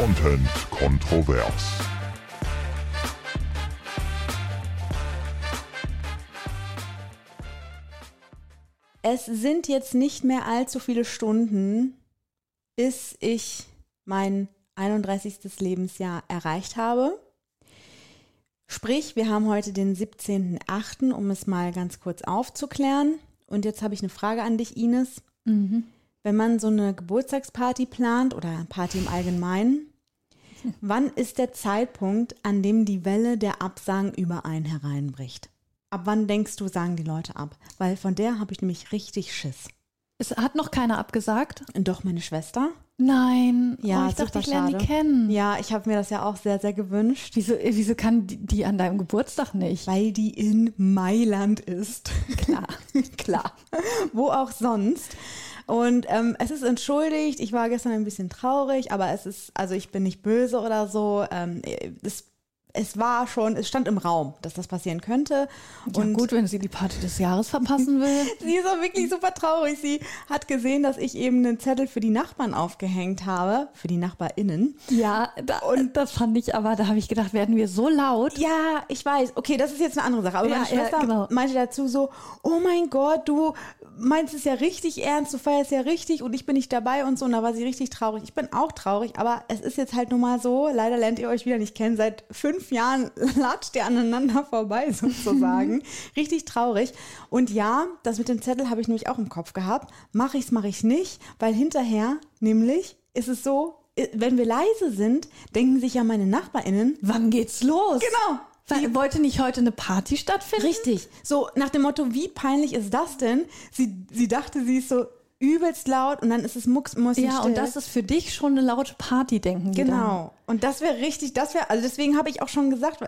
Content kontrovers. Es sind jetzt nicht mehr allzu viele Stunden, bis ich mein 31. Lebensjahr erreicht habe. Sprich, wir haben heute den 17.8., um es mal ganz kurz aufzuklären. Und jetzt habe ich eine Frage an dich, Ines. Wenn man so eine Geburtstagsparty plant oder Party im Allgemeinen, wann ist der Zeitpunkt, an dem die Welle der Absagen über einen hereinbricht? Ab wann denkst du, sagen die Leute ab? Weil von der habe ich nämlich richtig Schiss. Es hat noch keiner abgesagt. Doch meine Schwester. Nein. Ja, oh, ich dachte, ich lerne die kennen. Ja, ich habe mir das ja auch sehr, sehr gewünscht, Wieso, äh, wieso kann die, die an deinem Geburtstag nicht? weil die in Mailand ist. Klar. Klar. Wo auch sonst. Und ähm, es ist entschuldigt. Ich war gestern ein bisschen traurig, aber es ist, also ich bin nicht böse oder so. Ähm, es, es war schon, es stand im Raum, dass das passieren könnte. Ja, Und gut, wenn sie die Party des Jahres verpassen will. Sie ist auch wirklich super traurig. Sie hat gesehen, dass ich eben einen Zettel für die Nachbarn aufgehängt habe, für die NachbarInnen. Ja, da, und das fand ich aber, da habe ich gedacht, werden wir so laut? Ja, ich weiß. Okay, das ist jetzt eine andere Sache. Aber Ja, meine ja, Schwester genau. meinte dazu so, oh mein Gott, du meinst es ja richtig ernst, du feierst ja richtig und ich bin nicht dabei und so. Und da war sie richtig traurig. Ich bin auch traurig, aber es ist jetzt halt nun mal so, leider lernt ihr euch wieder nicht kennen. Seit fünf Jahren latscht ihr aneinander vorbei sozusagen. richtig traurig. Und ja, das mit dem Zettel habe ich nämlich auch im Kopf gehabt. Mache ich's, mache ich's nicht, weil hinterher nämlich ist es so, wenn wir leise sind, denken sich ja meine NachbarInnen, Wann geht's los? Genau. Wa- Wollte nicht heute eine Party stattfinden? Richtig. So nach dem Motto, wie peinlich ist das denn? Sie, sie dachte, sie ist so übelst laut und dann ist es mucksmäuschen Ja, und das ist für dich schon eine laute Party, denken die dann. Genau. Und das wäre richtig, das wäre, also deswegen habe ich auch schon gesagt,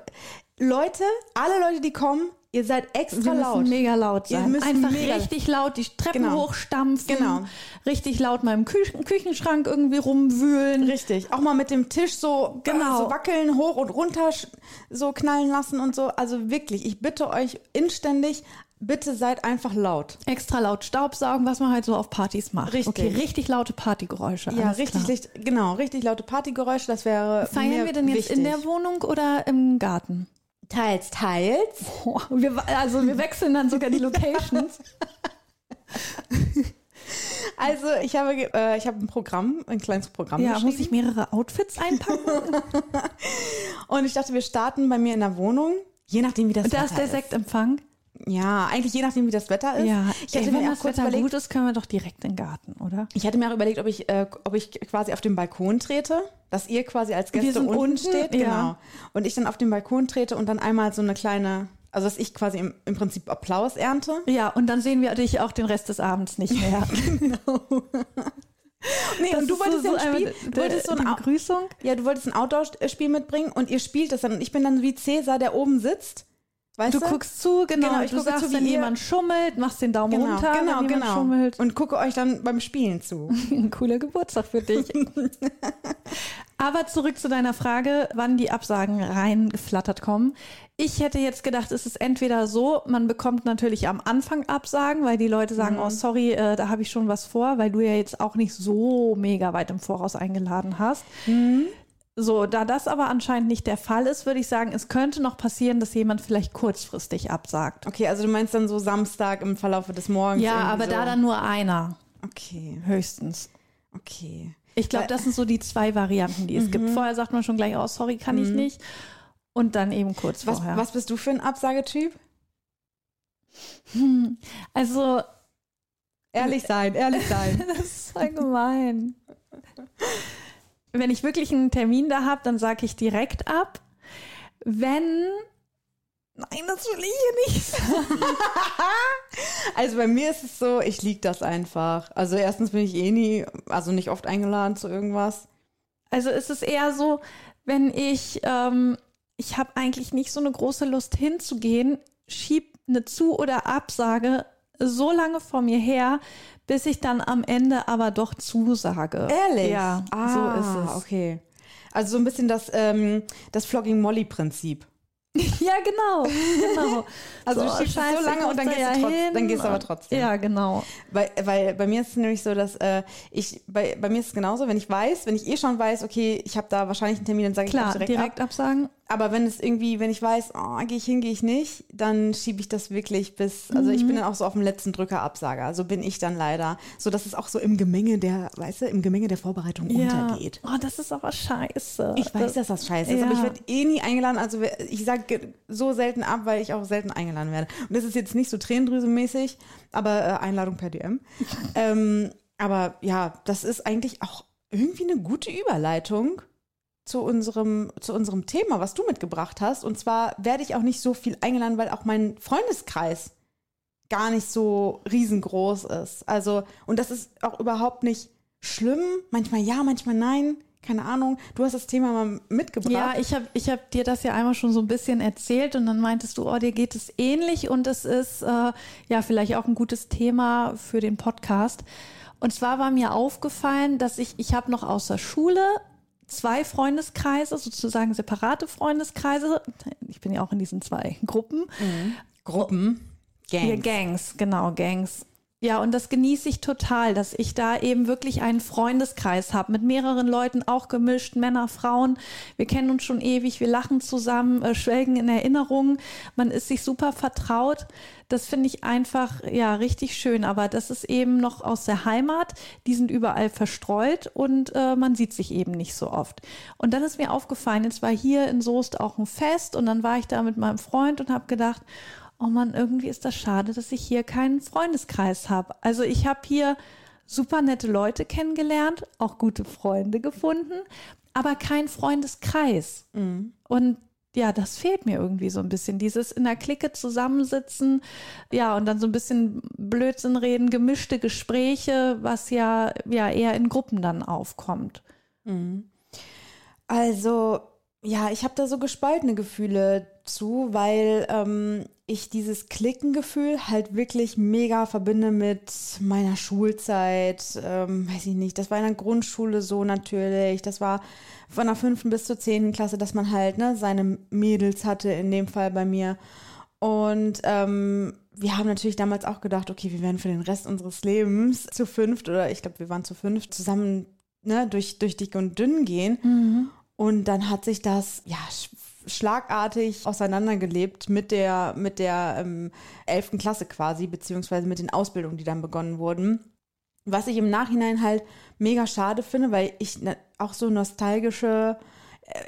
Leute, alle Leute, die kommen, ihr seid extra laut. mega laut Ihr sein. müsst Einfach richtig laut die Treppen Genau. hochstampfen. Genau. Richtig laut mal im Kü Küchenschrank irgendwie rumwühlen. Richtig. Auch mal mit dem Tisch so, Genau. so wackeln, hoch und runter so knallen lassen und so. Also wirklich, ich bitte euch inständig, bitte seid einfach laut. Extra laut Staubsaugen, was man halt so auf Partys macht. Richtig. Okay, richtig laute Partygeräusche. Ja, richtig, richtig, genau, richtig laute Partygeräusche, das wäre Feiern wir denn jetzt in wichtig. der Wohnung oder im Garten? Teils, teils. Boah, wir, also wir wechseln dann sogar die Locations. Also ich habe, äh, ich habe ein Programm, ein kleines Programm ja, muss ich mehrere Outfits einpacken? und ich dachte, wir starten bei mir in der Wohnung, je nachdem wie das Und da ist der Sektempfang. Ja, eigentlich je nachdem wie das Wetter ist. Ja, ich hatte Ey, mir wenn auch das Wetter überlegt, gut ist, können wir doch direkt in den Garten, oder? ich hatte mir auch überlegt, ob ich, äh, ob ich quasi auf den Balkon trete, dass ihr quasi als Gäste unten, unten, steht, ja. genau. Und ich dann auf den Balkon trete und dann einmal so eine kleine, also dass ich quasi im, im Prinzip Applaus ernte. Ja, und dann sehen wir dich auch den Rest des Abends nicht mehr. Nee, Das und du wolltest so, ja ein Spiel, du wolltest so die ein Au- Begrüßung. Ja, du wolltest ein Outdoor-Spiel mitbringen und ihr spielt das dann und ich bin dann wie Cäsar, der oben sitzt. Weißt Du du? guckst zu, genau. Genau, ich du gucke sagst, zu, wie wenn jemand schummelt, machst den Daumen genau, runter, genau, wenn genau. schummelt. Und gucke euch dann beim Spielen zu. Ein cooler Geburtstag für dich. Aber zurück zu deiner Frage, wann die Absagen reingeflattert kommen. Ich hätte jetzt gedacht, es ist entweder so, man bekommt natürlich am Anfang Absagen, weil die Leute sagen, Mhm. oh sorry, äh, da habe ich schon was vor, weil du ja jetzt auch nicht so mega weit im Voraus eingeladen hast. Mhm. So, da das aber anscheinend nicht der Fall ist, würde ich sagen, es könnte noch passieren, dass jemand vielleicht kurzfristig absagt. Okay, also du meinst dann so Samstag im Verlaufe des Morgens. Ja, aber so. da dann nur einer, Okay, höchstens. okay. Ich glaube, das sind so die zwei Varianten, die es gibt. Mhm. Vorher sagt man schon gleich, oh, sorry, kann ich nicht. Und dann eben kurz Was, vorher. was bist du für ein Absagetyp? Hm, Also, Ehrlich sein, ehrlich sein. das ist voll gemein. Wenn ich wirklich einen Termin da habe, dann sage ich direkt ab. Wenn. Nein, das will ich hier nicht sagen. Also bei mir ist es so, ich lieg das einfach. Also erstens bin ich eh nie, also nicht oft eingeladen zu irgendwas. Also es ist eher so, wenn ich, ähm, ich habe eigentlich nicht so eine große Lust hinzugehen, schieb eine Zu- oder Absage so lange vor mir her, bis ich dann am Ende aber doch zusage. Ehrlich? Ja, ah, so ist es. okay. Also so ein bisschen das, ähm, das Flogging Molly-Prinzip. Ja, genau, genau. Also du So, schiebst es scheiße, so lange und dann gehst, da du ja trotz, hin. dann gehst du aber trotzdem. Ja, genau. Weil, weil bei mir ist es nämlich so, dass äh, ich, bei, bei mir ist es genauso, wenn ich weiß, wenn ich eh schon weiß, okay, ich habe da wahrscheinlich einen Termin, dann sage ich Klar, direkt, direkt, ab. absagen. Aber wenn es irgendwie, wenn ich weiß, oh, gehe ich hin, gehe ich nicht, dann schiebe ich das wirklich bis, also ich Mhm. bin dann auch so auf dem letzten Drücker Absager. So bin ich dann leider. So dass es auch so im Gemenge der, weißt du, im Gemenge der Vorbereitung untergeht. Oh, das ist aber scheiße. Ich weiß, dass das scheiße ist, Ja. aber ich werde eh nie eingeladen. Also ich sage so selten ab, weil ich auch selten eingeladen werde. Und das ist jetzt nicht so Tränendrüsenmäßig, aber äh, Einladung per DM. ähm, aber ja, das ist eigentlich auch irgendwie eine gute Überleitung zu unserem, zu unserem Thema, was du mitgebracht hast. Und zwar werde ich auch nicht so viel eingeladen, weil auch mein Freundeskreis gar nicht so riesengroß ist. Also, und das ist auch überhaupt nicht schlimm. Manchmal ja, manchmal nein. Keine Ahnung. Du hast das Thema mal mitgebracht. Ja, ich habe ich hab dir das ja einmal schon so ein bisschen erzählt und dann meintest du, oh, dir geht es ähnlich und es ist äh, ja vielleicht auch ein gutes Thema für den Podcast. Und zwar war mir aufgefallen, dass ich, ich habe noch aus der Schule zwei Freundeskreise, sozusagen separate Freundeskreise. Ich bin ja auch in diesen zwei Gruppen. Gruppen. Gangs. Ja, Gangs, genau, Gangs. Ja, und das genieße ich total, dass ich da eben wirklich einen Freundeskreis habe, mit mehreren Leuten auch gemischt, Männer, Frauen. Wir kennen uns schon ewig, wir lachen zusammen, äh, schwelgen in Erinnerungen. Man ist sich super vertraut. Das finde ich einfach, ja, richtig schön. Aber das ist eben noch aus der Heimat. Die sind überall verstreut und äh, man sieht sich eben nicht so oft. Und dann ist mir aufgefallen, jetzt war hier in Soest auch ein Fest und dann war ich da mit meinem Freund und habe gedacht, oh Mann, irgendwie ist das schade, dass ich hier keinen Freundeskreis habe. Also ich habe hier super nette Leute kennengelernt, auch gute Freunde gefunden, aber kein Freundeskreis. Und ja, das fehlt mir irgendwie so ein bisschen. Dieses in der Clique zusammensitzen, ja, und dann so ein bisschen Blödsinn reden, gemischte Gespräche, was ja, ja eher in Gruppen dann aufkommt. Also, ja, ich habe da so gespaltene Gefühle zu, weil ähm, ich dieses Klickengefühl halt wirklich mega verbinde mit meiner Schulzeit. Ähm, weiß ich nicht, das war in der Grundschule so natürlich. Das war von der fünften bis zur zehnten Klasse, dass man halt ne, seine Mädels hatte, in dem Fall bei mir. Und ähm, wir haben natürlich damals auch gedacht, okay, wir werden für den Rest unseres Lebens zu fünft oder ich glaube, wir waren zu fünft zusammen ne, durch, durch dick und dünn gehen. Und dann hat sich das ja schlagartig auseinandergelebt mit der mit der ähm, 11. Klasse quasi, beziehungsweise mit den Ausbildungen, die dann begonnen wurden. Was ich im Nachhinein halt mega schade finde, weil ich ne, auch so nostalgische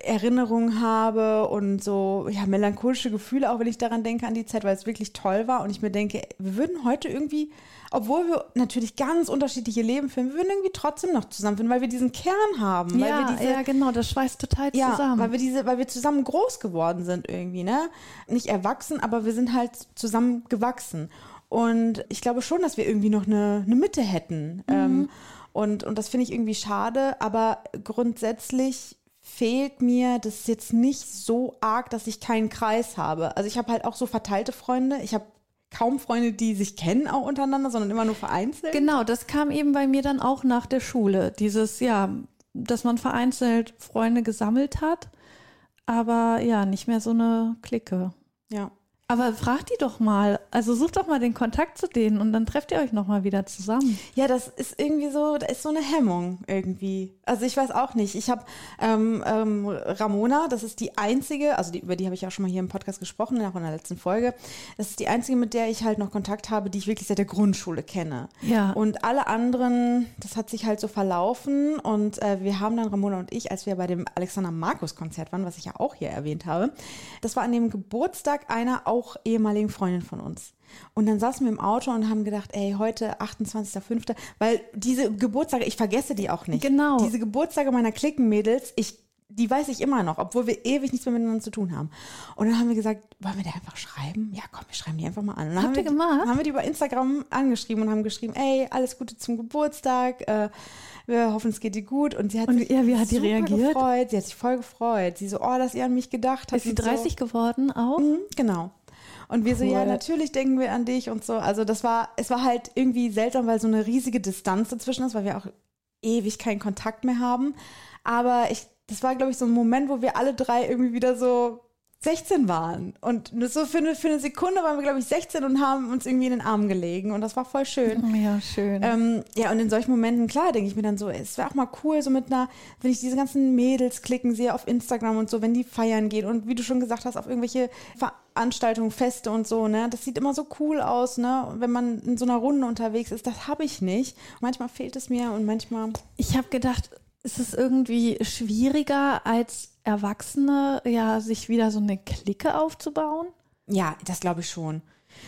Erinnerungen habe und so ja melancholische Gefühle, auch wenn ich daran denke an die Zeit, weil es wirklich toll war und ich mir denke, wir würden heute irgendwie, obwohl wir natürlich ganz unterschiedliche Leben führen, wir würden irgendwie trotzdem noch zusammenfinden, weil wir diesen Kern haben, weil ja, wir diese ja, genau, das schweißt total ja, zusammen. weil wir diese, weil wir zusammen groß geworden sind irgendwie, ne? Nicht erwachsen, aber wir sind halt zusammen gewachsen. Und ich glaube schon, dass wir irgendwie noch eine, eine Mitte hätten. Ähm, und, und das finde ich irgendwie schade, aber grundsätzlich fehlt mir das jetzt nicht so arg, dass ich keinen Kreis habe. Also ich habe halt auch so verteilte Freunde. Ich habe kaum Freunde, die sich kennen auch untereinander, sondern immer nur vereinzelt. Genau, das kam eben bei mir dann auch nach der Schule. Dieses, ja, dass man vereinzelt Freunde gesammelt hat, aber ja, nicht mehr so eine Clique. Ja. Aber fragt die doch mal, also sucht doch mal den Kontakt zu denen und dann trefft ihr euch nochmal wieder zusammen. Ja, das ist irgendwie so, da ist so eine Hemmung irgendwie. Also ich weiß auch nicht. Ich habe ähm, ähm, Ramona, das ist die einzige, also die, über die habe ich auch schon mal hier im Podcast gesprochen, auch in der letzten Folge. Das ist die einzige, mit der ich halt noch Kontakt habe, die ich wirklich seit der Grundschule kenne. Ja. Und alle anderen, das hat sich halt so verlaufen. Und äh, wir haben dann, Ramona und ich, als wir bei dem Alexander Markus Konzert waren, was ich ja auch hier erwähnt habe, das war an dem Geburtstag einer auch ehemaligen Freundin von uns. Und dann saßen wir im Auto und haben gedacht, ey, heute 28.05., weil diese Geburtstage, ich vergesse die auch nicht. Genau. Diese Geburtstage meiner Klickenmädels, ich, die weiß ich immer noch, obwohl wir ewig nichts mehr miteinander zu tun haben. Und dann haben wir gesagt, wollen wir die einfach schreiben? Ja, komm, wir schreiben die einfach mal an. Und dann Habt haben ihr wir, gemacht? Haben wir die über Instagram angeschrieben und haben geschrieben, ey, alles Gute zum Geburtstag, äh, wir hoffen, es geht dir gut. Und sie hat Und sich ja, wie hat die reagiert? gefreut. Sie hat sich voll gefreut. Sie so, oh, dass ihr an mich gedacht habt. Ist sie und so. 30 geworden auch? Mhm, genau. Und wir so, ja, Cool. natürlich denken wir an dich und so. Also das war, es war halt irgendwie seltsam, weil so eine riesige Distanz dazwischen ist, weil wir auch ewig keinen Kontakt mehr haben. Aber ich, das war, glaube ich, so ein Moment, wo wir alle drei irgendwie wieder so 16 waren. Und nur so für eine, für eine Sekunde waren wir, glaube ich, 16 und haben uns irgendwie in den Arm gelegen. Und das war voll schön. Ja, schön. Ähm, ja, und in solchen Momenten, klar, denke ich mir dann so, es wäre auch mal cool, so mit einer, wenn ich diese ganzen Mädels klicken sehe auf Instagram und so, wenn die feiern gehen und wie du schon gesagt hast, auf irgendwelche Veranstaltungen, Feste und so, ne, das sieht immer so cool aus, ne, wenn man in so einer Runde unterwegs ist, das habe ich nicht. Manchmal fehlt es mir und manchmal. Ich habe gedacht, ist es irgendwie schwieriger als Erwachsene, ja, sich wieder so eine Clique aufzubauen? Ja, das glaube ich schon.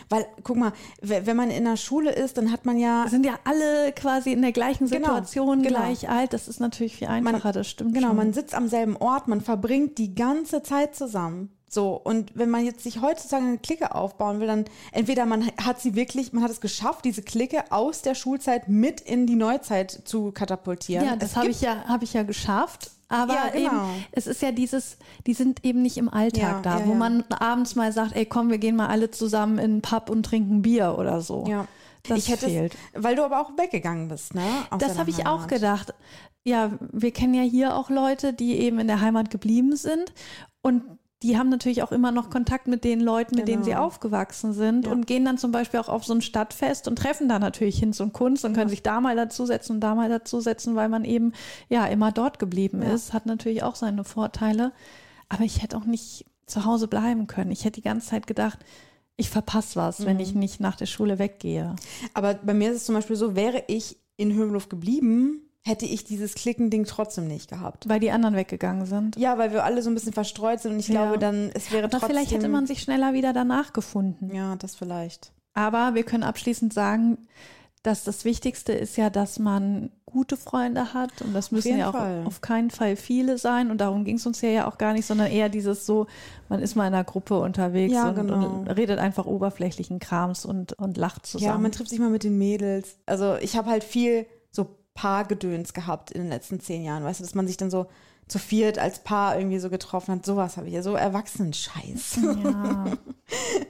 Weil, guck mal, wenn man in der Schule ist, dann hat man ja. Sind ja alle quasi in der gleichen Genau, Situation, genau. gleich alt. Das ist natürlich viel einfacher, das stimmt. Genau, schon. man sitzt am selben Ort, man verbringt die ganze Zeit zusammen. So, und wenn man jetzt sich heutzutage eine Clique aufbauen will, dann entweder man hat sie wirklich, man hat es geschafft, diese Clique aus der Schulzeit mit in die Neuzeit zu katapultieren. Ja, das habe ich ja, habe ich ja geschafft. Aber Ja, genau. eben, es ist ja dieses, die sind eben nicht im Alltag Ja, da, ja, wo man abends mal sagt, ey komm, wir gehen mal alle zusammen in den Pub und trinken Bier oder so. Ja. Das ich hätte fehlt. Es, weil du aber auch weggegangen bist, ne? Aus Das habe ich auch gedacht. Ja, wir kennen ja hier auch Leute, die eben in der Heimat geblieben sind und die haben natürlich auch immer noch Kontakt mit den Leuten, mit denen sie Genau. aufgewachsen sind Ja. und gehen dann zum Beispiel auch auf so ein Stadtfest und treffen da natürlich Hinz und Kunst und können sich da mal dazusetzen und da mal dazusetzen, weil man eben ja immer dort geblieben Ja. ist. Hat natürlich auch seine Vorteile. Aber ich hätte auch nicht zu Hause bleiben können. Ich hätte die ganze Zeit gedacht, ich verpasse was, wenn Mhm. ich nicht nach der Schule weggehe. Aber bei mir ist es zum Beispiel so, wäre ich in Höhenluft geblieben, hätte ich dieses Klickending trotzdem nicht gehabt. Weil die anderen weggegangen sind. Ja, weil wir alle so ein bisschen verstreut sind und ich Ja. glaube dann, es wäre Aber trotzdem. vielleicht hätte man sich schneller wieder danach gefunden. Ja, das vielleicht. Aber wir können abschließend sagen, dass das Wichtigste ist ja, dass man gute Freunde hat und das müssen ja auch Fall. auf keinen Fall viele sein und darum ging es uns ja, ja auch gar nicht, sondern eher dieses so, man ist mal in einer Gruppe unterwegs Ja, und, genau. und redet einfach oberflächlichen Krams und, und lacht Ja, zusammen. man trifft sich mal mit den Mädels. Also ich habe halt viel so Paargedöns gehabt in den letzten zehn Jahren. Weißt du, dass man sich dann so zu viert als Paar irgendwie so getroffen hat. Sowas habe ich ja, so Erwachsenen-Scheiß. ja,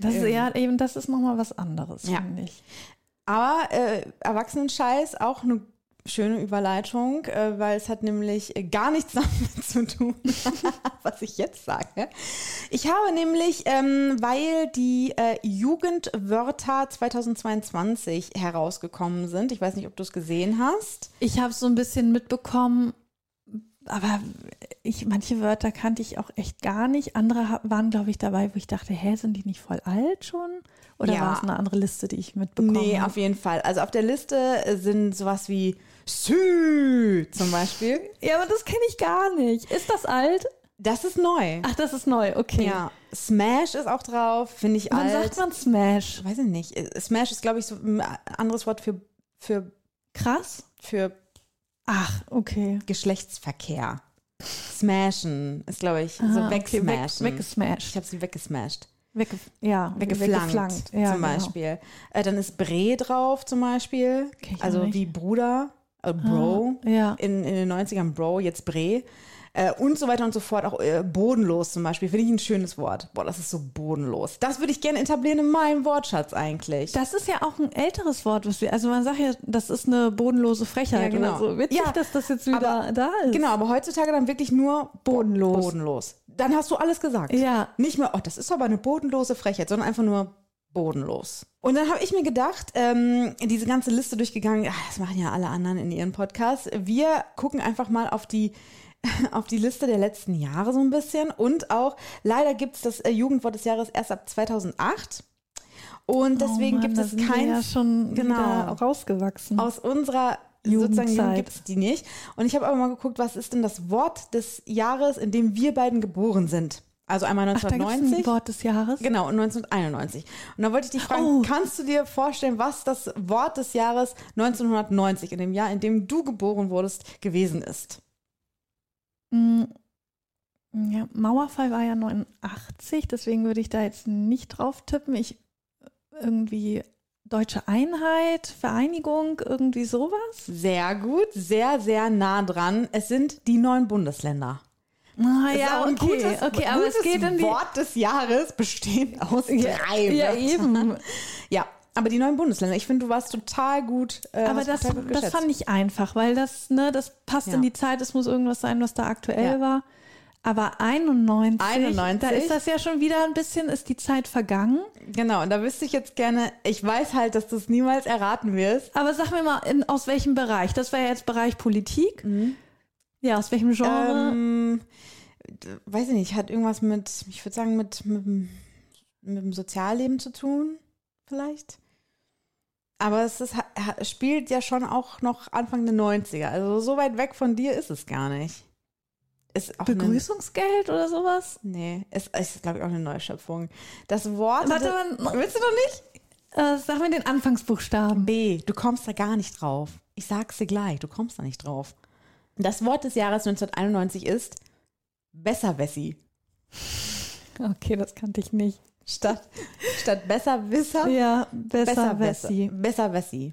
das ist ja eben, das ist nochmal was anderes, Ja. finde ich. Aber äh, Erwachsenen-Scheiß auch eine schöne Überleitung, äh, weil es hat nämlich äh, gar nichts damit zu tun, was ich jetzt sage. Ich habe nämlich, ähm, weil die äh, Jugendwörter 2022 herausgekommen sind, ich weiß nicht, ob du es gesehen hast. Ich habe so ein bisschen mitbekommen, aber ich, manche Wörter kannte ich auch echt gar nicht. Andere waren, glaube ich, dabei, wo ich dachte, hä, sind die nicht voll alt schon? Oder Ja. war es eine andere Liste, die ich mitbekommen Nee, habe? auf jeden Fall. Also auf der Liste sind sowas wie Sü zum Beispiel. Ja, aber das kenne ich gar nicht. Ist das alt? Das ist neu. Ach, das ist neu, okay. Ja, Smash ist auch drauf, finde ich Wann alt. sagt man Smash? Weiß ich nicht. Äh, Smash ist, glaube ich, so ein anderes Wort für, für, Krass? für Ach, okay. Geschlechtsverkehr. Smashen ist, glaube ich, so Ah, okay, weg, wegsmashen. ich weggesmashed. habe sie weggesmashed. Wegge ja, Weggeflankt, Ja, zum genau. Beispiel. Äh, dann ist Bre drauf zum Beispiel. Ich Also wie Bruder, äh, Bro. Ah, ja. In, in den 90ern Bro, jetzt Bre. Äh, und so weiter und so fort. Auch äh, bodenlos zum Beispiel. Finde ich ein schönes Wort. Boah, das ist so bodenlos. Das würde ich gerne etablieren in meinem Wortschatz eigentlich. Das ist ja auch ein älteres Wort, was wir, also man sagt ja, das ist eine bodenlose Frechheit Ja, genau. oder so. Witzig, Ja, dass das jetzt wieder aber- da ist. Genau, aber heutzutage dann wirklich nur Bodenlos. bodenlos. Dann hast du alles gesagt. Ja. Nicht mehr, oh, das ist aber eine bodenlose Frechheit, sondern einfach nur bodenlos. Und dann habe ich mir gedacht, ähm, diese ganze Liste durchgegangen, ach, das machen ja alle anderen in ihren Podcasts. Wir gucken einfach mal auf die auf die Liste der letzten Jahre so ein bisschen und auch leider gibt es das äh, Jugendwort des Jahres erst ab 2008 und deswegen oh Mann, gibt es keins ja schon genau. rausgewachsen. aus unserer sozusagen Jugendzeit. Jugend gibt es die nicht. Und ich habe aber mal geguckt, was ist denn das Wort des Jahres, in dem wir beiden geboren sind. Also einmal Ach, da 1990. Wort des Jahres. Genau, und 1991. Und da wollte ich dich fragen, Oh. kannst du dir vorstellen, was das Wort des Jahres 1990, in dem Jahr, in dem du geboren wurdest, gewesen ist? Mm, Ja, Mauerfall war ja 89, deswegen würde ich da jetzt nicht drauf tippen. Ich irgendwie Deutsche Einheit, Vereinigung, irgendwie sowas. Sehr gut, sehr, sehr nah dran. Es sind die neun Bundesländer. Ah, Ist auch ein gutes, okay, aber es geht in die Wort des Jahres bestehend aus ja, drei ja, Wörtern. eben. Ja, aber die neuen Bundesländer, ich finde, du warst total gut. Äh, Aber das, gut das fand ich einfach, weil das, ne, das passt Ja. in die Zeit, es muss irgendwas sein, was da aktuell Ja. war. Aber 91, 91? da ist das ja schon wieder ein bisschen, ist die Zeit vergangen. Genau, und da wüsste ich jetzt gerne, ich weiß halt, dass du es niemals erraten wirst. Aber sag mir mal, in, aus welchem Bereich? Das war ja jetzt Bereich Politik. Ja, aus welchem Genre? Ähm, weiß ich nicht, hat irgendwas mit, ich würde sagen, mit, mit, dem- mit dem Sozialleben zu tun, vielleicht. Aber es ist, spielt ja schon auch noch Anfang der 90er. Also so weit weg von dir ist es gar nicht. Ist Begrüßungsgeld oder sowas? Nee, es ist, glaube ich, auch eine Neuschöpfung. Das Wort. Warte mal, willst du noch nicht? Äh, sag mir den Anfangsbuchstaben. B. Du kommst da gar nicht drauf. Ich sag's dir gleich, du kommst da nicht drauf. Das Wort des Jahres 1991 ist Besserwessi. Okay, das kannte ich nicht. Statt, statt Besserwisser, Ja, besser, Besserwessi. Wessi. Besserwessi.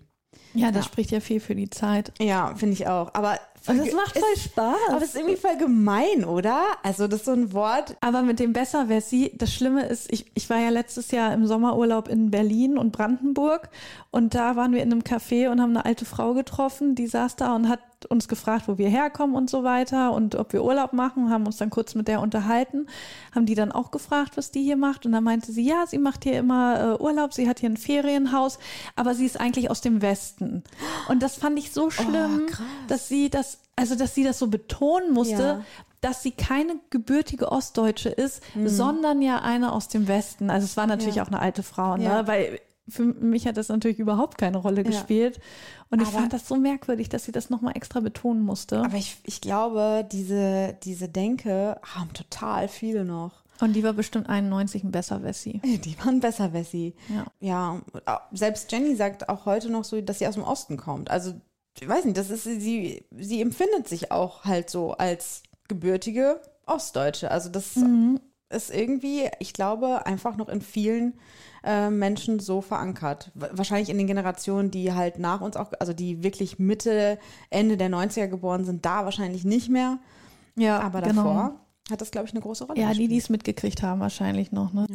Ja, das Ja. spricht ja viel für die Zeit. Ja, finde ich auch. Aber, Und das macht voll ist, Spaß. aber es ist irgendwie voll gemein, oder? Also, das ist so ein Wort. Aber mit dem Besserwessi, das Schlimme ist, ich, ich war ja letztes Jahr im Sommerurlaub in Berlin und Brandenburg und da waren wir in einem Café und haben eine alte Frau getroffen, die saß da und hat uns gefragt, wo wir herkommen und so weiter und ob wir Urlaub machen, haben uns dann kurz mit der unterhalten, haben die dann auch gefragt, was die hier macht und dann meinte sie, ja, sie macht hier immer äh, Urlaub, sie hat hier ein Ferienhaus, aber sie ist eigentlich aus dem Westen. Und das fand ich so schlimm, krass. dass sie das, also dass sie das so betonen musste, Ja. dass sie keine gebürtige Ostdeutsche ist, sondern ja eine aus dem Westen. Also es war natürlich Mhm. Ja. auch eine alte Frau, ne? Ja. weil für mich hat das natürlich überhaupt keine Rolle gespielt. Und ich Aber- fand das so merkwürdig, dass sie das nochmal extra betonen musste. Aber ich, ich glaube, diese, diese Denke haben total viele noch. Und die war bestimmt 91 ein besser Wessi. Die waren Besserwessi. Ja. Ja, selbst Jenny sagt auch heute noch so, dass sie aus dem Osten kommt. Also, ich weiß nicht, das ist sie, sie empfindet sich auch halt so als gebürtige Ostdeutsche. Also, das ist irgendwie, ich glaube, einfach noch in vielen äh, Menschen so verankert. Wa- Wahrscheinlich in den Generationen, die halt nach uns auch, also die wirklich Mitte, Ende der 90er geboren sind, da wahrscheinlich nicht mehr. Ja, Aber genau. davor hat das, glaube ich, eine große Rolle Ja, die, gespielt. die es mitgekriegt haben, wahrscheinlich noch. Ne?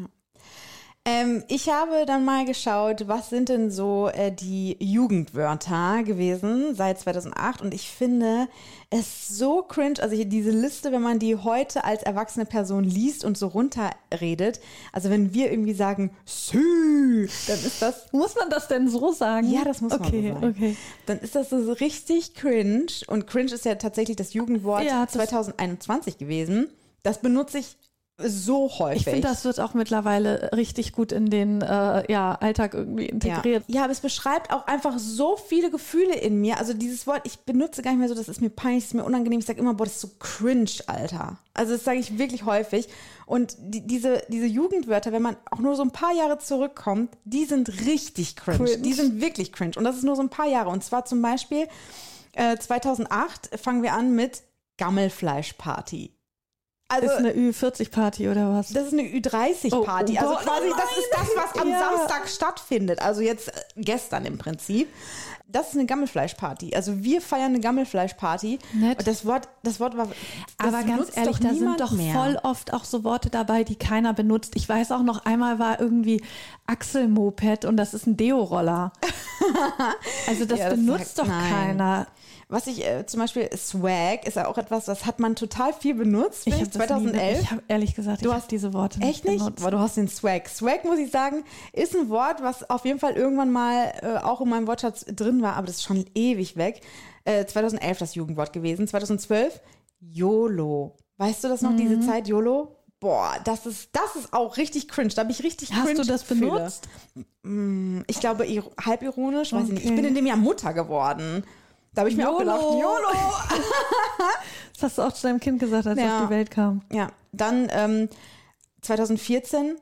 Ähm, ich habe dann mal geschaut, was sind denn so äh, die Jugendwörter gewesen seit 2008 und ich finde es so cringe, also diese Liste, wenn man die heute als erwachsene Person liest und so runterredet, also wenn wir irgendwie sagen, Sü, dann ist das Muss man das denn so sagen? ja, das muss man okay, so sagen. Okay, Dann ist das so richtig cringe. Und cringe ist ja tatsächlich das Jugendwort Ja, das- 2021 gewesen. Das benutze ich so häufig. Ich finde, das wird auch mittlerweile richtig gut in den äh, ja, Alltag irgendwie integriert. Ja. ja, aber es beschreibt auch einfach so viele Gefühle in mir. Also dieses Wort, ich benutze gar nicht mehr so, das ist mir peinlich, das ist mir unangenehm. Ich sage immer, boah, das ist so cringe, Alter. Also das sage ich wirklich häufig. Und die, diese, diese Jugendwörter, wenn man auch nur so ein paar Jahre zurückkommt, die sind richtig cringe. Cringe. Die sind wirklich cringe. Und das ist nur so ein paar Jahre. Und zwar zum Beispiel äh, 2008 fangen wir an mit Gammelfleischparty. Also, Ist eine Ü40-Party oder was? das ist eine Ü30-Party. Oh, oh also Gott, quasi, oh das ist das, was am Ja. Samstag stattfindet. Also jetzt äh, gestern im Prinzip. Das ist eine Gammelfleischparty. Also wir feiern eine Gammelfleischparty. Nett. Und das Wort, das Wort war. Das Aber ganz ehrlich, doch da sind doch mehr. voll oft auch so Worte dabei, die keiner benutzt. Ich weiß auch noch, einmal war irgendwie Achselmoped und das ist ein Deo-Roller. Also das Ja, das benutzt doch nein. keiner. Was ich äh, zum Beispiel Swag ist ja auch etwas, das hat man total viel benutzt. Ich habe ich, 2011. Ich habe ehrlich gesagt, Du hast- diese Worte Echt nicht? benutzt. Aber du hast den Swag. Swag, muss ich sagen, ist ein Wort, was auf jeden Fall irgendwann mal äh, auch in meinem Wortschatz drin war, aber das ist schon ewig weg. Äh, 2011 das Jugendwort gewesen. 2012 YOLO. Weißt du das noch, Mhm. diese Zeit YOLO? Boah, das ist, das ist auch richtig cringe. Da habe ich richtig Hast cringe du das Gefühle. benutzt? Ich glaube, halb ironisch, weiß ich nicht. Ich Okay. bin in dem Jahr Mutter geworden. Da habe ich mir auch YOLO. gedacht, YOLO. Das hast du auch zu deinem Kind gesagt, als es Ja. auf die Welt kam. Ja, dann ähm, 2014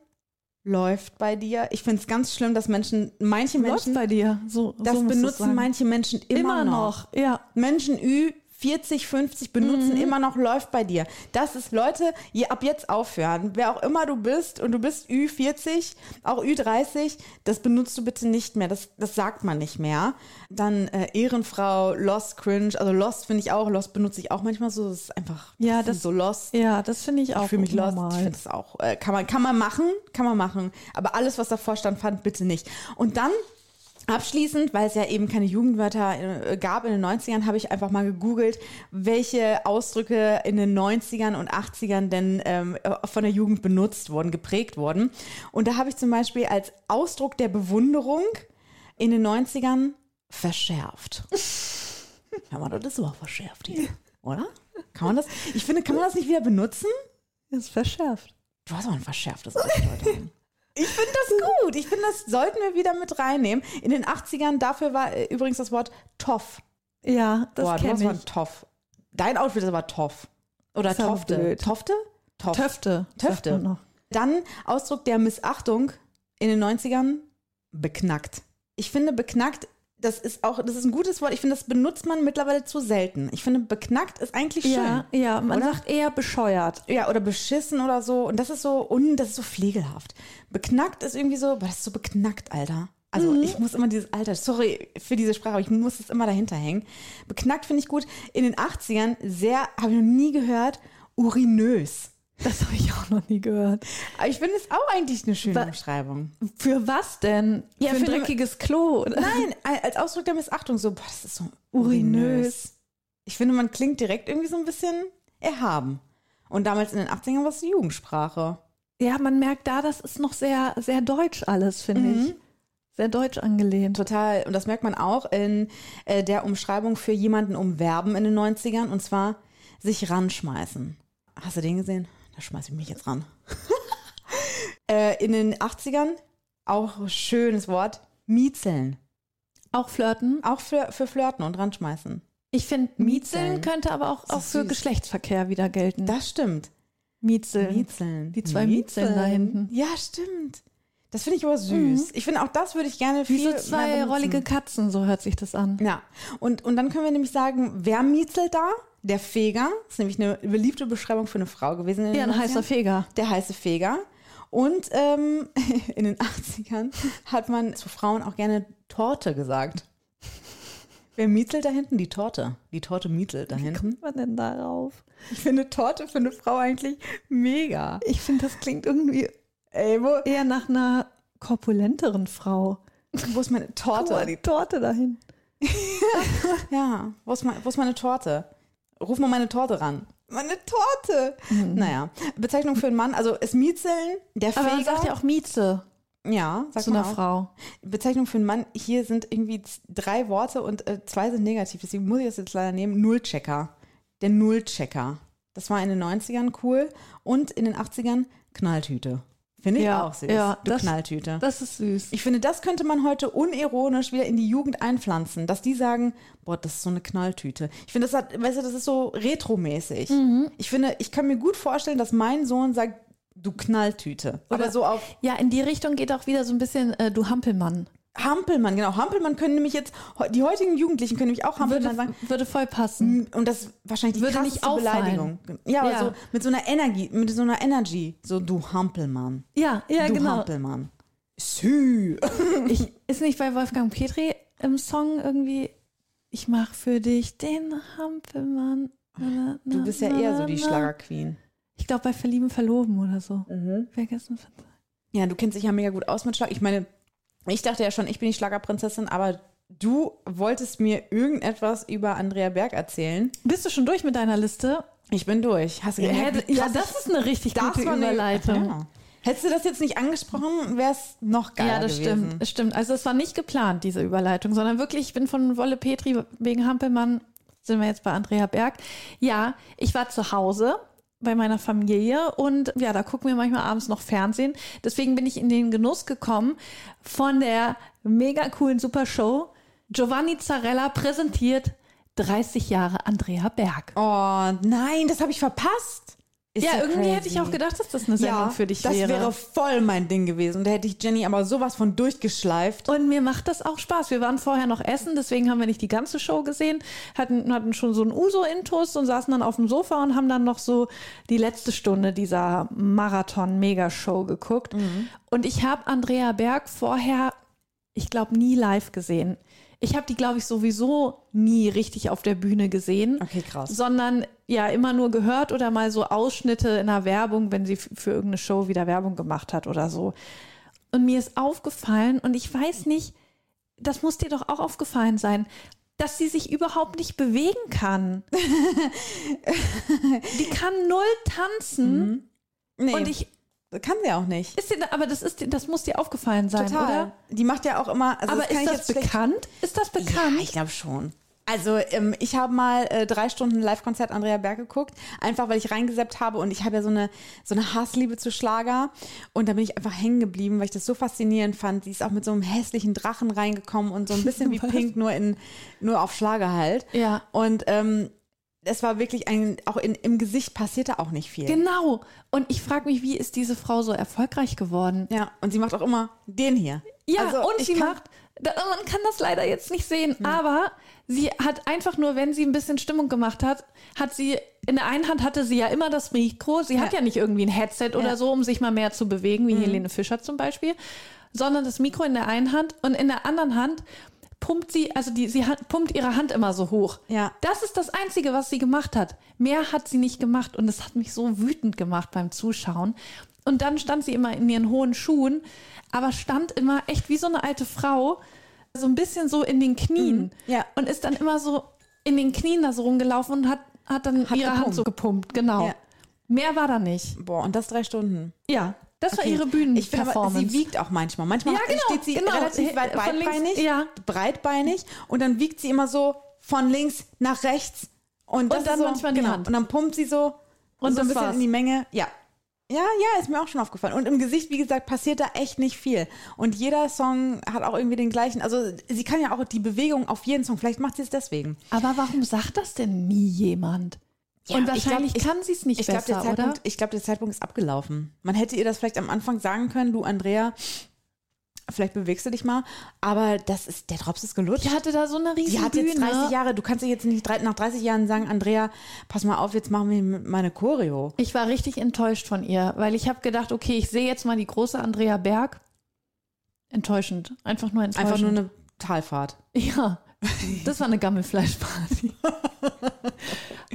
läuft bei dir. Ich finde es ganz schlimm, dass Menschen, manche Läuft Menschen, bei dir. So, das so benutzen manche Menschen immer, immer noch. noch. Ja. Menschen Ü 40, 50 benutzen Mhm. immer noch läuft bei dir. Das ist, Leute, je, ab jetzt aufhören. Wer auch immer du bist und du bist Ü40, auch Ü30, das benutzt du bitte nicht mehr. Das, das sagt man nicht mehr. Dann äh, Ehrenfrau, Lost, Cringe. Also Lost finde ich auch. Lost benutze ich auch manchmal so. Das ist einfach Ja, das das- ist so Lost. Ja, das finde ich auch Ich fühle mich lost. normal. Ich finde es auch. Äh, kann, man, kann man machen, kann man machen. Aber alles, was davor stand, fand bitte nicht. Und dann Abschließend, weil es ja eben keine Jugendwörter äh, gab in den 90ern, habe ich einfach mal gegoogelt, welche Ausdrücke in den 90ern und 80ern denn ähm, von der Jugend benutzt wurden, geprägt wurden. Und da habe ich zum Beispiel als Ausdruck der Bewunderung in den 90ern verschärft. Ja, man, das aber verschärft hier, oder? Kann man das? Ich finde, kann man das nicht wieder benutzen? Das ist verschärft. Du hast aber ein verschärftes Ausdeutung. Ich finde das gut. Ich finde, das sollten wir wieder mit reinnehmen. In den 80ern, dafür war äh, übrigens das Wort Toff. Ja, das Boah, kenne ich. Toff. Dein Outfit ist aber Toff. Oder Das Tofte. Tofte? Toff. Töfte. Töfte. Dann Ausdruck der Missachtung in den 90ern, beknackt. Ich finde, beknackt, das ist auch, das ist ein gutes Wort. Ich finde, das benutzt man mittlerweile zu selten. Ich finde, beknackt ist eigentlich schön. Ja, ja, man oder? sagt eher bescheuert. Ja, oder beschissen oder so. Und das ist so, un, das ist so pflegelhaft. Beknackt ist irgendwie so, boah, das ist so beknackt, Alter. Also Mhm. ich muss immer dieses Alter, sorry für diese Sprache, aber ich muss es immer dahinter hängen. Beknackt finde ich gut. In den 80ern sehr, habe ich noch nie gehört, urinös. Das habe ich auch noch nie gehört. Aber ich finde es auch eigentlich eine schöne Wa- Umschreibung. Für was denn? Ja, für ein für eine- dreckiges Klo. Oder? Nein, als Ausdruck der Missachtung so, boah, das ist so Urinös. urinös. Ich finde, man klingt direkt irgendwie so ein bisschen erhaben. Und damals in den 80ern war es die Jugendsprache. Ja, man merkt da, das ist noch sehr, sehr deutsch alles, finde Mhm. ich. Sehr deutsch angelehnt. Total. Und das merkt man auch in äh, der Umschreibung für jemanden umwerben in den 90ern. Und zwar sich ranschmeißen. Hast du den gesehen? Da schmeiße ich mich jetzt ran. äh, in den 80ern, auch schönes Wort, miezeln. Auch flirten. Auch für, für Flirten und ranschmeißen. Ich finde, Miezeln Miezeln. könnte aber auch, auch für süß. Geschlechtsverkehr wieder gelten. Das stimmt. Miezeln. Miezeln. Die zwei Miezeln da hinten. Ja, stimmt. Das finde ich aber süß. Ich finde auch das würde ich gerne Wie viel so zwei rollige Katzen, so hört sich das an. Ja, und, und dann können wir nämlich sagen, wer miezelt da? Der Feger. Das ist nämlich eine beliebte Beschreibung für eine Frau gewesen. Ja, ein 90ern. heißer Feger. Der heiße Feger. Und ähm, in den 80ern hat man zu Frauen auch gerne Torte gesagt. Wer miezelt da hinten? Die Torte. Die Torte miezelt da hinten. Was denn darauf? Ich finde Torte für eine Frau eigentlich mega. Ich finde, das klingt irgendwie Ey, wo, eher nach einer korpulenteren Frau. wo ist meine Torte? Guck mal, die Torte dahin. Ja, wo ist, mein, wo ist meine Torte? Ruf mal meine Torte ran. Meine Torte! Naja, Bezeichnung für einen Mann, also es Miezeln, der Aber man Feger. sagt ja auch Mieze ja, sag zu einer auch. Frau. Bezeichnung für einen Mann, hier sind irgendwie drei Worte und äh, zwei sind negativ, deswegen muss ich das jetzt leider nehmen. Nullchecker. Der Nullchecker. Das war in den 90ern cool und in den 80ern Knalltüte. Finde ich Ja, auch süß. ja, du das- Knalltüte. Das ist süß. Ich finde, das könnte man heute unironisch wieder in die Jugend einpflanzen, dass die sagen, boah, das ist so eine Knalltüte. Ich finde, das hat, weißt du, das ist so retromäßig. Mhm. Ich finde, ich kann mir gut vorstellen, dass mein Sohn sagt, du Knalltüte. Aber Oder- so auf Ja, in die Richtung geht auch wieder so ein bisschen äh, du Hampelmann. Hampelmann, genau. Hampelmann können nämlich jetzt, die heutigen Jugendlichen können nämlich auch Hampelmann Würde, sagen. würde voll passen. Und das ist wahrscheinlich die Würde nicht auffallen. Beleidigung. Ja, aber Ja. so mit so einer Energie, mit so einer Energy. So, du Hampelmann. Ja, ja, du genau. Hampelmann. Sü. Ich, ist nicht bei Wolfgang Petri im Song irgendwie, ich mach für dich den Hampelmann. Na, na, Du bist ja na, eher so die. Schlagerqueen. Ich glaube bei Verlieben, Verloben oder so. Vergessen. Ja, du kennst dich ja mega gut aus mit Schlag. Ich meine, ich dachte ja schon, ich bin die Schlagerprinzessin, aber du wolltest mir irgendetwas über Andrea Berg erzählen. Bist du schon durch mit deiner Liste? Ich bin durch. Hast du Ja, gemerkt, ja das ist eine richtig gute eine- Überleitung. Ja. Hättest du das jetzt nicht angesprochen, wäre es noch geiler Ja, das gewesen. stimmt. Das stimmt. Also es war nicht geplant, diese Überleitung, sondern wirklich, ich bin von Wolle Petri wegen Hampelmann, sind wir jetzt bei Andrea Berg. Ja, ich war zu Hause bei meiner Familie und ja, da gucken wir manchmal abends noch Fernsehen. Deswegen bin ich in den Genuss gekommen von der mega coolen Super Show. Giovanni Zarella präsentiert 30 Jahre Andrea Berg. Oh nein, das habe ich verpasst. Ist ja, irgendwie crazy. hätte ich auch gedacht, dass das eine Sendung ja, für dich das wäre. wäre voll mein Ding gewesen. Und da hätte ich Jenny aber sowas von durchgeschleift. Und mir macht das auch Spaß. Wir waren vorher noch essen, deswegen haben wir nicht die ganze Show gesehen, hatten, hatten schon so einen Uso-Intus und saßen dann auf dem Sofa und haben dann noch so die letzte Stunde dieser Marathon-Megashow geguckt. Und ich habe Andrea Berg vorher, ich glaube, nie live gesehen. Ich habe die, glaube ich, sowieso nie richtig auf der Bühne gesehen. Okay, krass. Sondern ja immer nur gehört oder mal so Ausschnitte in der Werbung, wenn sie für irgendeine Show wieder Werbung gemacht hat oder so. Und mir ist aufgefallen und ich weiß nicht, das muss dir doch auch aufgefallen sein, dass sie sich überhaupt nicht bewegen kann. die kann null tanzen. Nee, Und ich, kann sie auch nicht. ist dir, aber das ist, das muss dir aufgefallen sein, Total. oder? Die macht ja auch immer. Also Aber ich ist das bekannt? Ist das bekannt? Ja, ich glaube schon. Also ähm, ich habe mal äh, drei Stunden Live-Konzert Andrea Berg geguckt, einfach weil ich reingeseppt habe und ich habe ja so eine, so eine Hassliebe zu Schlager und da bin ich einfach hängen geblieben, weil ich das so faszinierend fand. Die ist auch mit so einem hässlichen Drachen reingekommen und so ein bisschen wie? Pink, nur, in, nur auf Schlager halt. Ja. Und ähm, es war wirklich ein, auch in, im Gesicht passierte auch nicht viel. Genau. Und ich frage mich, wie ist diese Frau so erfolgreich geworden? Ja, und sie macht auch immer den hier. Ja, Also, und sie macht, man kann das leider jetzt nicht sehen, aber sie hat einfach nur, wenn sie ein bisschen Stimmung gemacht hat, hat sie, in der einen Hand hatte sie ja immer das Mikro, sie hat Ja. ja nicht irgendwie ein Headset oder Ja. Mhm. so, um sich mal mehr zu bewegen, wie Helene Fischer zum Beispiel, sondern das Mikro in der einen Hand und in der anderen Hand pumpt sie, also die, sie hat, pumpt ihre Hand immer so hoch. Ja. Das ist das Einzige, was sie gemacht hat. Mehr hat sie nicht gemacht und das hat mich so wütend gemacht beim Zuschauen. Und dann stand sie immer in ihren hohen Schuhen, aber stand immer echt wie so eine alte Frau, so ein bisschen so in den Knien. Mhm. Ja. Und ist dann immer so in den Knien da so rumgelaufen und hat, hat dann Hat ihre Hand gepumpt. so gepumpt. Genau. Ja. Mehr war da nicht. Boah, und das drei Stunden. Ja, das war Okay. ihre Ich finde Bühnenperformance. sie wiegt auch manchmal. Manchmal Ja, genau, steht sie genau. relativ weit breitbeinig, ja. breitbeinig und dann wiegt sie immer so von links nach rechts und, Und dann so, manchmal die genau. Hand. Und dann pumpt sie so Und so ein bisschen war's. in die Menge. Ja. Ja, ja, ist mir auch schon aufgefallen. Und im Gesicht, wie gesagt, passiert da echt nicht viel. Und jeder Song hat auch irgendwie den gleichen. Also sie kann ja auch die Bewegung auf jeden Song. Vielleicht macht sie es deswegen. aber warum sagt das denn nie jemand? Ja, und ich glaub, wahrscheinlich ich- kann sie es nicht Ich glaube, besser, der, oder? Zeitpunkt- ich glaub, der Zeitpunkt ist abgelaufen. Man hätte ihr das vielleicht am Anfang sagen können, du Andrea, vielleicht bewegst du dich mal, aber das ist, der Drops ist gelutscht. Die hatte da so eine riesen Sie hat jetzt 30 Jahre, du kannst dir jetzt nicht nach 30 Jahren sagen, Andrea, pass mal auf, jetzt machen wir meine Choreo. Ich war richtig enttäuscht von ihr, weil ich habe gedacht, okay, ich sehe jetzt mal die große Andrea Berg. Enttäuschend. Einfach nur enttäuschend. Einfach nur eine Talfahrt. Ja, das war eine Gammelfleischparty.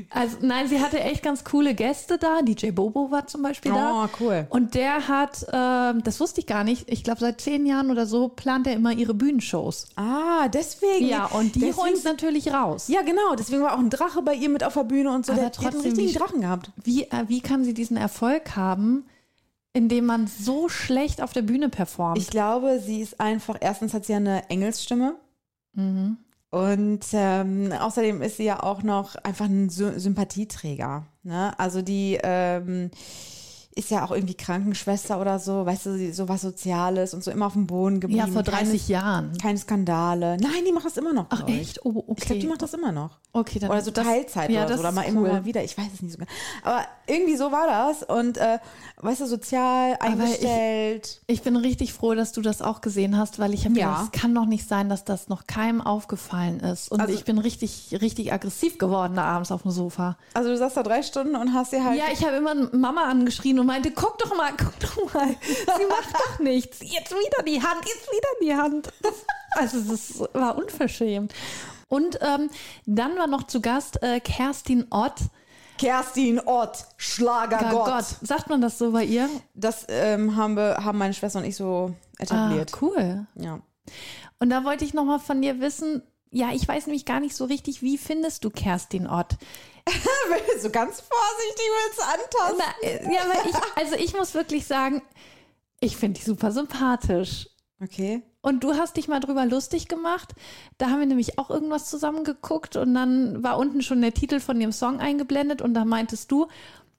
also nein, sie hatte echt ganz coole Gäste da. DJ Bobo war zum Beispiel da. Oh, cool. Und der hat, ähm, das wusste ich gar nicht, ich glaube seit zehn Jahren oder so plant er immer ihre Bühnenshows. Ah, deswegen. Ja, und die holen es natürlich raus. Ja, genau, deswegen war auch ein Drache bei ihr mit auf der Bühne und so. Aber der, die hat einen trotzdem, richtigen Drachen gehabt. Wie, äh, wie kann sie diesen Erfolg haben, indem man so schlecht auf der Bühne performt? Ich glaube, sie ist einfach, erstens hat sie ja eine Engelsstimme. mhm. Und ähm, außerdem ist sie ja auch noch einfach ein Sy Sympathieträger. Ne? Also die ähm, ist ja auch irgendwie Krankenschwester oder so, weißt du, so was Soziales und so immer auf dem Boden geblieben. Ja, vor 30 Jahren. Keine, keine Skandale. Nein, die macht das immer noch. Ach ich. echt? Oh, okay. Ich glaube, die macht das immer noch. okay, dann Oder so das- Teilzeit ja, oder so. Oder mal immer cool. mal wieder. Ich weiß es nicht so genau. Aber irgendwie so war das. Und äh, weißt du, sozial ich- eingestellt. Ich bin richtig froh, dass du das auch gesehen hast, weil ich habe Ja. gedacht, es kann doch nicht sein, dass das noch keinem aufgefallen ist. Und Also- ich bin richtig, richtig aggressiv geworden da abends auf dem Sofa. also du saßt da drei Stunden und hast dir halt. Ja, ich habe immer Mama angeschrien und meinte, guck doch mal, guck doch mal. Sie macht doch nichts. Jetzt wieder die Hand, jetzt wieder die Hand. Also das war unverschämt. Und ähm, dann war noch zu Gast äh, Kerstin Ott. Kerstin Ott, Schlagergott. Gott. Sagt man das so bei ihr? Das ähm, haben, wir, haben meine Schwester und ich so Ah, etabliert. cool. Ja. Und da wollte ich noch mal von dir wissen, ja, ich weiß nämlich gar nicht so richtig, wie findest du Kerstin Ott? so ganz vorsichtig willst du antasten. Na, äh, ja, aber ich, also ich muss wirklich sagen, ich finde die super sympathisch. Okay. Und du hast dich mal drüber lustig gemacht. Da haben wir nämlich auch irgendwas zusammen geguckt und dann war unten schon der Titel von dem Song eingeblendet und da meintest du,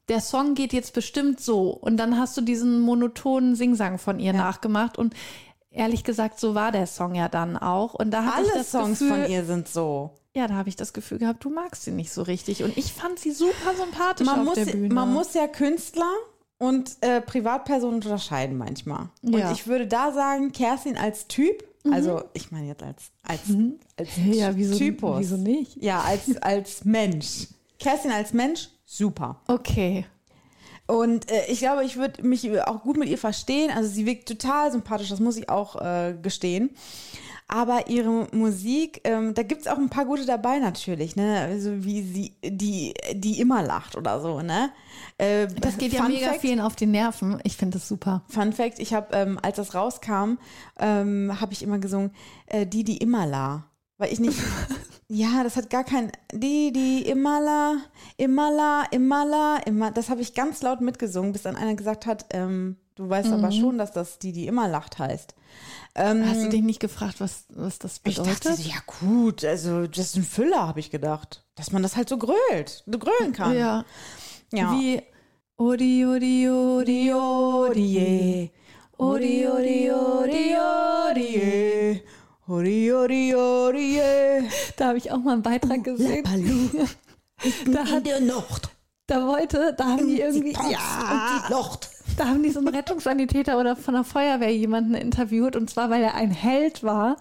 der Song geht jetzt bestimmt so. Und dann hast du diesen monotonen Singsang von ihr nachgemacht und ehrlich gesagt, so war der Song ja dann auch. Und da hatte ich Alle das Songs Gefühl, von ihr sind so. ja, da habe ich das Gefühl gehabt, du magst sie nicht so richtig. Und ich fand sie super sympathisch Man auf muss, der Bühne. man muss ja Künstler und äh, Privatpersonen unterscheiden manchmal. Und Ja. ich würde da sagen, Kerstin als Typ, also ich meine jetzt als, als, als ja, wieso, Typus. wieso nicht? Ja, als, als Mensch. Kerstin als Mensch, super. Okay. Und äh, ich glaube, ich würde mich auch gut mit ihr verstehen. Also sie wirkt total sympathisch, das muss ich auch äh, gestehen. aber ihre Musik, ähm, da gibt es auch ein paar gute dabei natürlich, ne? Also wie sie, die, die immer lacht oder so, ne? Äh, Das geht ja Fun mega Fact, vielen auf die Nerven. Ich finde das super. Fun Fact, ich habe, ähm, als das rauskam, ähm, habe ich immer gesungen, äh, die, die immer la. Weil ich nicht, ja, das hat gar kein, die, die immer la, immer la, immer la, immer, das habe ich ganz laut mitgesungen, bis dann einer gesagt hat, ähm, du weißt Mhm. aber schon, dass das die, die immer lacht heißt. Ähm, Hast du dich nicht gefragt, was, was das ich bedeutet? dachte, ja gut, also Justin Füller habe ich gedacht, dass man das halt so grölt, so grölen kann. ja. ja. Wie Odi, Odi, Odi, Odie, Odi, Odi, Odi, Odi, Odi, Odi, Odi, Da habe ich auch mal einen Beitrag gesehen. Da, hat, der Nacht. da wollte, da haben die irgendwie, ja, die Nacht. da haben die so einen Rettungssanitäter oder von der Feuerwehr jemanden interviewt und zwar, weil er ein Held war.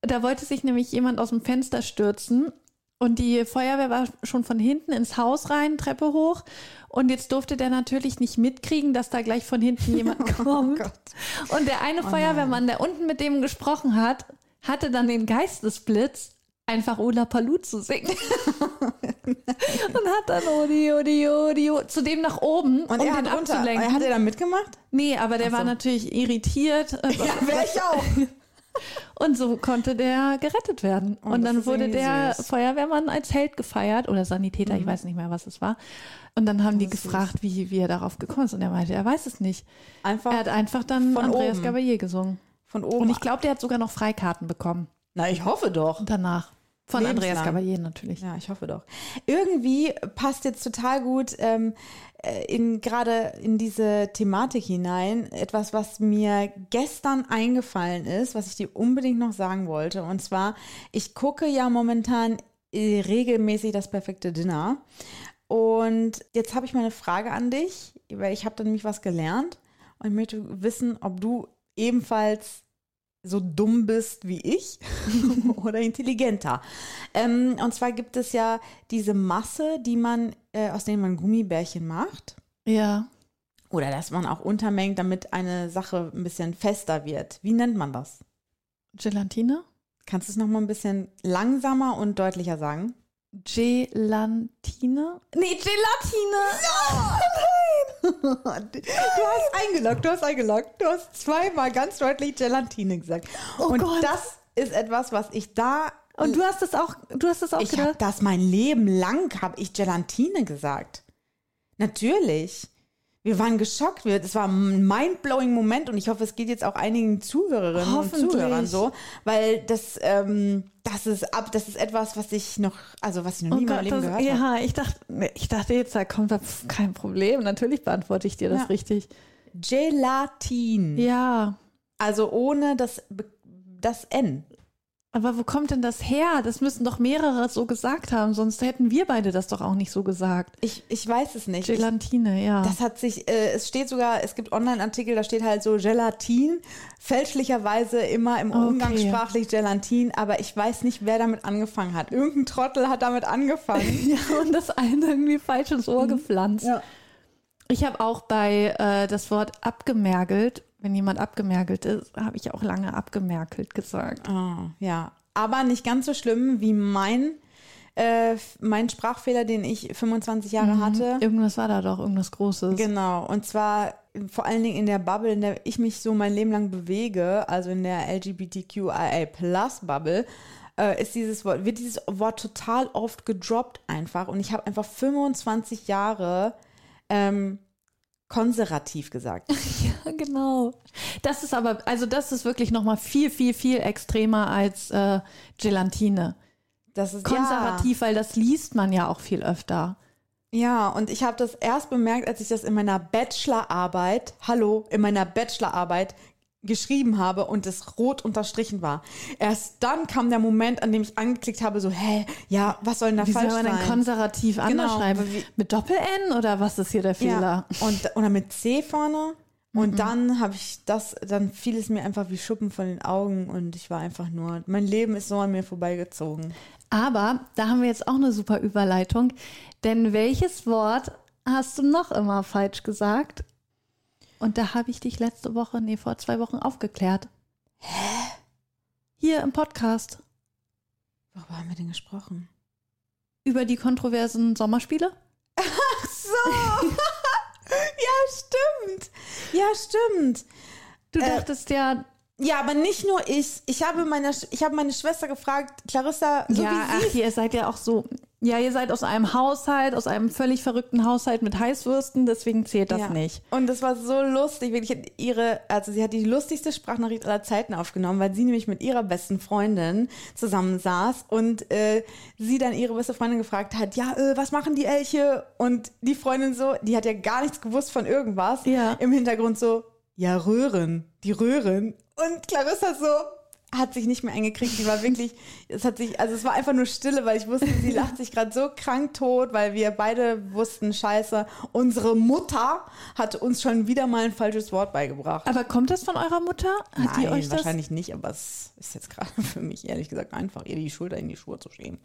Da wollte sich nämlich jemand aus dem Fenster stürzen und die Feuerwehr war schon von hinten ins Haus rein, Treppe hoch. Und jetzt durfte der natürlich nicht mitkriegen, dass da gleich von hinten jemand kommt. und der eine Feuerwehrmann, der unten mit dem gesprochen hat, hatte dann den Geistesblitz, einfach Ola Palu zu singen. und hat dann Odi, Odi, Odi, Odi, zu dem nach oben, Und um er den hat runter, abzulenken. hat er da mitgemacht? Nee, aber der so. war natürlich irritiert. äh, wär ich auch. Und so konnte der gerettet werden. Oh, und das dann wurde der süß. Mhm. Feuerwehrmann als Held gefeiert oder Sanitäter, ich weiß nicht mehr, was es war. Und dann haben die gefragt, wie, wie er darauf gekommen ist. Und er meinte, er weiß es nicht. Einfach Er hat einfach dann Andreas oben. Gesungen. Von oben. Und ich glaube, der hat sogar noch Freikarten bekommen. Na, ich hoffe doch. Danach. Von Lebenslang. Andreas Gabalier natürlich. Ja, ich hoffe doch. Irgendwie passt jetzt total gut ähm, äh, in gerade in diese Thematik hinein etwas, was mir gestern eingefallen ist, was ich dir unbedingt noch sagen wollte. Und zwar, ich gucke ja momentan äh, regelmäßig das perfekte Dinner. Und jetzt habe ich mal eine Frage an dich, weil ich habe da nämlich was gelernt und ich möchte wissen, ob du ebenfalls so dumm bist wie ich oder intelligenter. Ähm, und zwar gibt es ja diese Masse, die man, äh, aus denen man Gummibärchen macht. Ja. Oder dass man auch untermengt, damit eine Sache ein bisschen fester wird. Wie nennt man das? Gelatine? Kannst du es nochmal ein bisschen langsamer und deutlicher sagen? Gelantine? Nee, Gelatine! Du hast eingeloggt, du hast eingeloggt. Du hast zweimal ganz deutlich Gelatine gesagt. Oh und Gott. das ist etwas, was ich da. Und du hast es auch, du hast es auch ich gedacht? das mein Leben lang, habe ich Gelatine gesagt. Natürlich. Wir waren geschockt. Das war ein mindblowing Moment und ich hoffe, es geht jetzt auch einigen Zuhörerinnen und. Zuhörern so, weil das, ähm, das ist ab, das ist etwas, was ich noch, also was ich noch nie in meinem Leben Oh das, gehört habe. ja, ich dachte, ich dachte jetzt, da kommt da pf, kein Problem. Natürlich beantworte ich dir das Ja. richtig. Gelatin. Ja, Also ohne das, das N. aber wo kommt denn das her? Das müssen doch mehrere so gesagt haben, sonst hätten wir beide das doch auch nicht so gesagt. Ich, ich weiß es nicht. Ich, Gelatine, ja. das hat sich, äh, es steht sogar, es gibt Online-Artikel, da steht halt so Gelatin, fälschlicherweise immer im Okay. Umgangssprachlich Gelatin, aber ich weiß nicht, wer damit angefangen hat. Irgendein Trottel hat damit angefangen. ja, und das eine irgendwie falsch ins Ohr gepflanzt. Mhm. Ja. Ich habe auch bei äh, das Wort abgemergelt, wenn jemand abgemergelt ist, habe ich auch lange abgemerkelt gesagt. Ah, ja, aber nicht ganz so schlimm wie mein, äh, mein Sprachfehler, den ich 25 Jahre hatte. Irgendwas war da doch, irgendwas Großes. Genau, und zwar vor allen Dingen in der Bubble, in der ich mich so mein Leben lang bewege, also in der LGBTQIA-Plus-Bubble, äh, ist dieses Wort, wird dieses Wort total oft gedroppt einfach. Und ich habe einfach 25 Jahre ähm, konservativ gesagt. Ja, genau. Das ist aber, also das ist wirklich noch mal viel, viel, viel extremer als äh, Gelatine. Das ist Konservativ, weil das liest man ja auch viel öfter. Ja, ja und ich habe das erst bemerkt, als ich das in meiner Bachelorarbeit, hallo, in meiner Bachelorarbeit geschrieben habe und es rot unterstrichen war. Erst dann kam der Moment, an dem ich angeklickt habe, so, hä, ja, was soll denn da Wie soll falsch man denn sein? konservativ anders Genau, schreiben? wie- Mit Doppel-N oder was ist hier der Fehler? Ja, und oder mit C vorne. Und dann habe ich das, dann fiel es mir einfach wie Schuppen von den Augen und ich war einfach nur, mein Leben ist so an mir vorbeigezogen. Aber da haben wir jetzt auch eine super Überleitung. Denn welches Wort hast du noch immer falsch gesagt? Und da habe ich dich letzte Woche, nee, vor zwei Wochen aufgeklärt. Hier im Podcast. Worüber haben wir denn gesprochen? Über die kontroversen Sommerspiele? Ach so. ja, stimmt. Ja, stimmt. Du Äh, dachtest ja, Ja, aber nicht nur ich. Ich habe meine, ich habe meine Schwester gefragt, Clarissa, so ja, wie ach, sie ihr seid ja auch so. Ja, ihr seid aus einem Haushalt, aus einem völlig verrückten Haushalt mit Heißwürsten, deswegen zählt das Ja. nicht. Und das war so lustig. Wirklich ihre, also sie hat die lustigste Sprachnachricht aller Zeiten aufgenommen, weil sie nämlich mit ihrer besten Freundin zusammensaß und äh, sie dann ihre beste Freundin gefragt hat, ja, äh, was machen die Elche? Und die Freundin so, die hat ja gar nichts gewusst von irgendwas. Ja. Im Hintergrund so, ja, Röhren, die Röhren. Und Clarissa so, hat sich nicht mehr eingekriegt. Die war wirklich, es hat sich, also es war einfach nur Stille, weil ich wusste, sie lacht sich gerade so krank tot, weil wir beide wussten, scheiße, unsere Mutter hat uns schon wieder mal ein falsches Wort beigebracht. Aber kommt das von eurer Mutter? Hat die Nein, euch das? wahrscheinlich nicht, aber es ist jetzt gerade für mich ehrlich gesagt einfach, ihr die Schulter in die Schuhe zu schieben.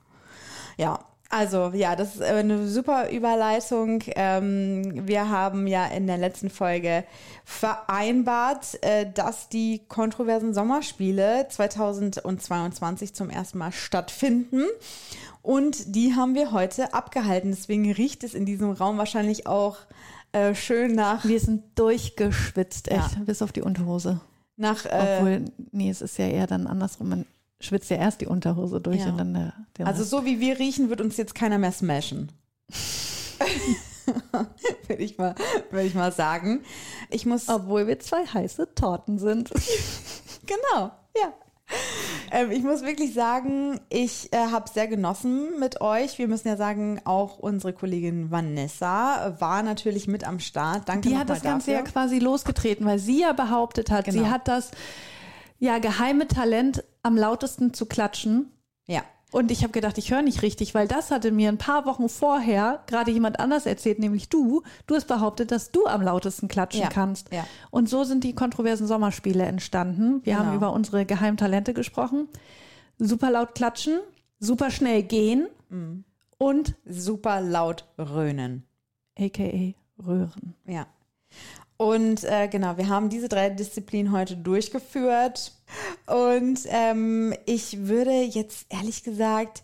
Ja, also ja, das ist eine super Überleitung. Ähm, wir haben ja in der letzten Folge vereinbart, äh, dass die kontroversen Sommerspiele 2022 zum ersten Mal stattfinden. Und die haben wir heute abgehalten. Deswegen riecht es in diesem Raum wahrscheinlich auch äh, schön nach, Wir sind durchgeschwitzt, echt, Ja. bis auf die Unterhose. nach äh, Obwohl, nee, es ist ja eher dann andersrum. Man schwitzt ja erst die Unterhose durch Ja. und dann der, der Also so wie wir riechen, wird uns jetzt keiner mehr smashen. Würde ich, mal- ich mal sagen. Ich muss. Obwohl wir zwei heiße Torten sind. Genau, ja. Ähm, ich muss wirklich sagen, ich äh, habe sehr genossen mit euch. Wir müssen ja sagen, auch unsere Kollegin Vanessa war natürlich mit am Start. Danke Die hat das Ganze ja quasi losgetreten, weil sie ja behauptet hat, Genau. sie hat das ja geheime Talent, am lautesten zu klatschen. Ja, Und ich habe gedacht, ich höre nicht richtig, weil das hatte mir ein paar Wochen vorher gerade jemand anders erzählt, nämlich du. Du hast behauptet, dass du am lautesten klatschen Ja, kannst. ja. Und so sind die kontroversen Sommerspiele entstanden. Wir Genau. haben über unsere Geheimtalente gesprochen. Super laut klatschen, super schnell gehen Mhm. und super laut röhnen. aka röhren. Ja. Und äh, genau, wir haben diese drei Disziplinen heute durchgeführt. Und ähm, ich würde jetzt ehrlich gesagt,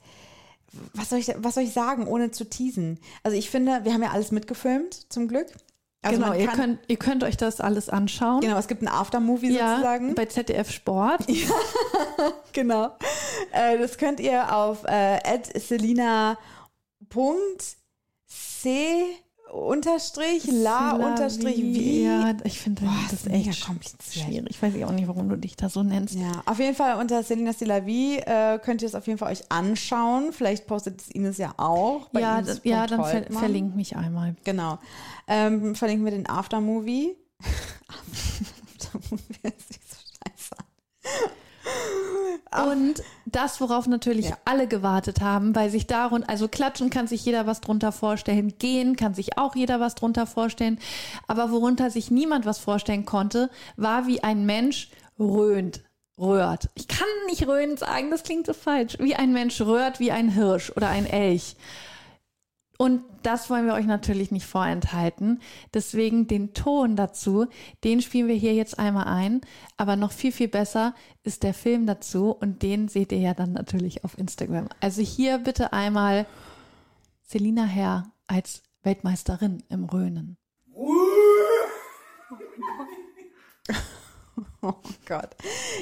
was soll, ich, was soll ich sagen, ohne zu teasen? Also ich finde, wir haben ja alles mitgefilmt, zum Glück. Also genau, ihr könnt, ihr könnt euch das alles anschauen. Genau, es gibt ein Aftermovie ja, sozusagen. bei ZDF Sport. Genau. Äh, das könnt ihr auf äh, selina.c unterstrich la unterstrich wie. Ja, ich finde das ist ist mega echt kompliziert. schwierig. Ich weiß auch nicht, warum du dich da so nennst. Ja, auf jeden Fall unter Selina Stilavi äh, könnt ihr es auf jeden Fall euch anschauen. Vielleicht postet es Ines ja auch. ja, Ines. d- ja, dann ver Holtmann. verlink mich einmal. Genau. Ähm, verlinken wir den Aftermovie. Aftermovie ist nicht so scheiße. Und das, worauf natürlich Ja. alle gewartet haben, weil sich darun, also klatschen kann sich jeder was drunter vorstellen, gehen kann sich auch jeder was drunter vorstellen, aber worunter sich niemand was vorstellen konnte, war wie ein Mensch röhnt, röhrt. Ich kann nicht röhnt sagen, das klingt so falsch. Wie ein Mensch röhrt wie ein Hirsch oder ein Elch. Und das wollen wir euch natürlich nicht vorenthalten. Deswegen den Ton dazu, den spielen wir hier jetzt einmal ein. Aber noch viel, viel besser ist der Film dazu und den seht ihr ja dann natürlich auf Instagram. Also hier bitte einmal Selina Herr als Weltmeisterin im Röhnen. Oh Gott.